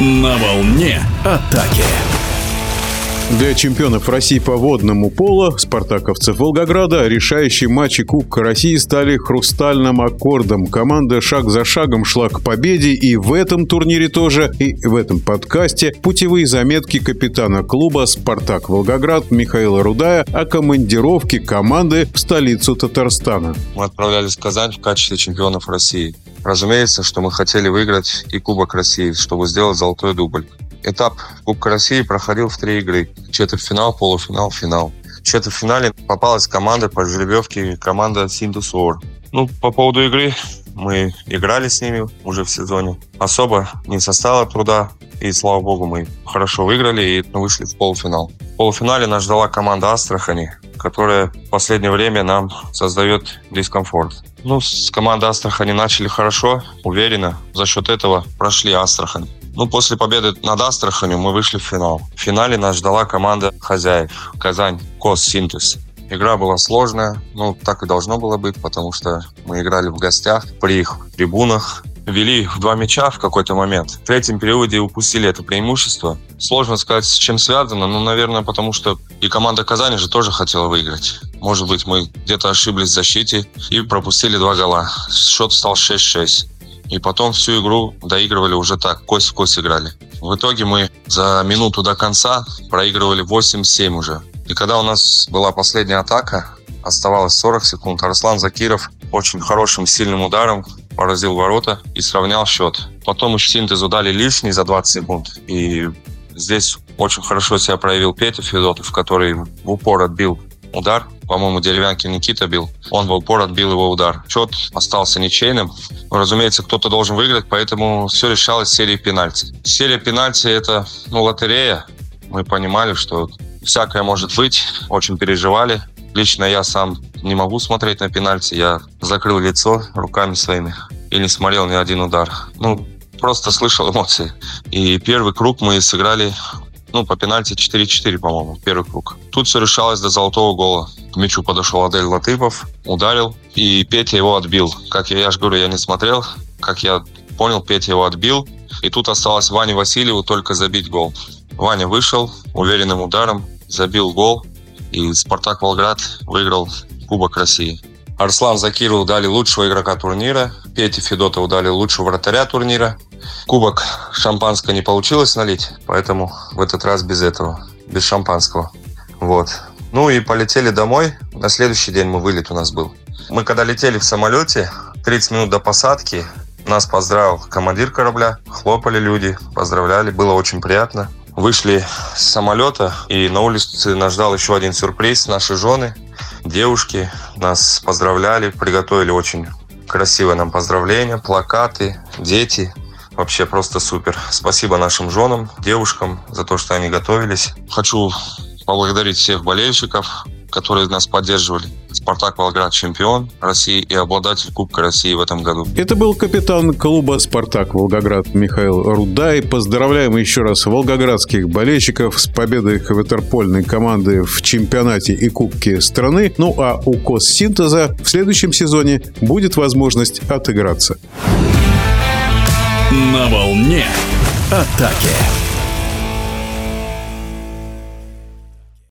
На волне атаки. Для чемпионов России по водному поло спартаковцев Волгограда решающие матчи Кубка России стали хрустальным аккордом. Команда шаг за шагом шла к победе и в этом турнире тоже, и в этом подкасте путевые заметки капитана клуба «Спартак Волгоград» Михаила Рудая о командировке команды в столицу Татарстана. Мы отправлялись в Казань в качестве чемпионов России. Разумеется, что мы хотели выиграть и Кубок России, чтобы сделать золотой дубль. Этап Кубка России проходил в три игры. Четвертьфинал, полуфинал, финал. В четвертьфинале попалась команда по жеребьевке, команда Синдус Ор. Ну, по поводу игры, мы играли с ними уже в сезоне. Особо не составило труда. И, слава богу, мы хорошо выиграли и вышли в полуфинал. В полуфинале нас ждала команда Астрахани, которая в последнее время нам создает дискомфорт. Ну, с командой Астрахани начали хорошо, уверенно. За счет этого прошли Астрахань. Ну, после победы над Астраханью мы вышли в финал. В финале нас ждала команда хозяев Казань Кос Синтез. Игра была сложная, ну, так и должно было быть, потому что мы играли в гостях, при их трибунах, вели в два мяча в какой-то момент. В третьем периоде упустили это преимущество. Сложно сказать, с чем связано, но, наверное, потому что и команда Казани же тоже хотела выиграть. Может быть, мы где-то ошиблись в защите и пропустили два гола. Счет стал 6-6. И потом всю игру доигрывали уже так, кость в кость играли. В итоге мы за минуту до конца проигрывали 8-7 уже. И когда у нас была последняя атака, оставалось 40 секунд, Арслан Закиров очень хорошим, сильным ударом поразил ворота и сравнял счет. Потом еще синтезу дали лишний за 20 секунд. И здесь очень хорошо себя проявил Петя Федотов, который в упор отбил удар. По-моему, деревянки Никита бил. Он в упор отбил его удар. Счет остался ничейным. Разумеется, кто-то должен выиграть, поэтому все решалось серией пенальти. Серия пенальти – это ну, лотерея. Мы понимали, что всякое может быть. Очень переживали. Лично я сам не могу смотреть на пенальти. Я закрыл лицо руками своими и не смотрел ни один удар. Ну, просто слышал эмоции. И первый круг мы сыграли ну, по пенальти 4-4, по-моему, первый круг. Тут все решалось до золотого гола. К мячу подошел Адель Латыпов, ударил, и Петя его отбил. Как я, я же говорю, я не смотрел. Как я понял, Петя его отбил. И тут осталось Ване Васильеву только забить гол. Ваня вышел уверенным ударом, забил гол, и «Спартак Волград» выиграл Кубок России. Арслан Закирову дали лучшего игрока турнира, Пете Федотову дали лучшего вратаря турнира. Кубок шампанское не получилось налить, поэтому в этот раз без этого, без шампанского. Вот. Ну и полетели домой. На следующий день мы вылет у нас был. Мы когда летели в самолете, 30 минут до посадки, нас поздравил командир корабля, хлопали люди, поздравляли, было очень приятно. Вышли с самолета, и на улице нас ждал еще один сюрприз. Наши жены, девушки нас поздравляли, приготовили очень красивое нам поздравление, плакаты, дети. Вообще просто супер. Спасибо нашим женам, девушкам за то, что они готовились. Хочу поблагодарить всех болельщиков, которые нас поддерживали. «Спартак Волгоград» чемпион России и обладатель Кубка России в этом году. Это был капитан клуба «Спартак Волгоград» Михаил Рудай. Поздравляем еще раз волгоградских болельщиков с победой хаватерпольной команды в чемпионате и Кубке страны. Ну а у Коссинтеза в следующем сезоне будет возможность отыграться. На волне атаки.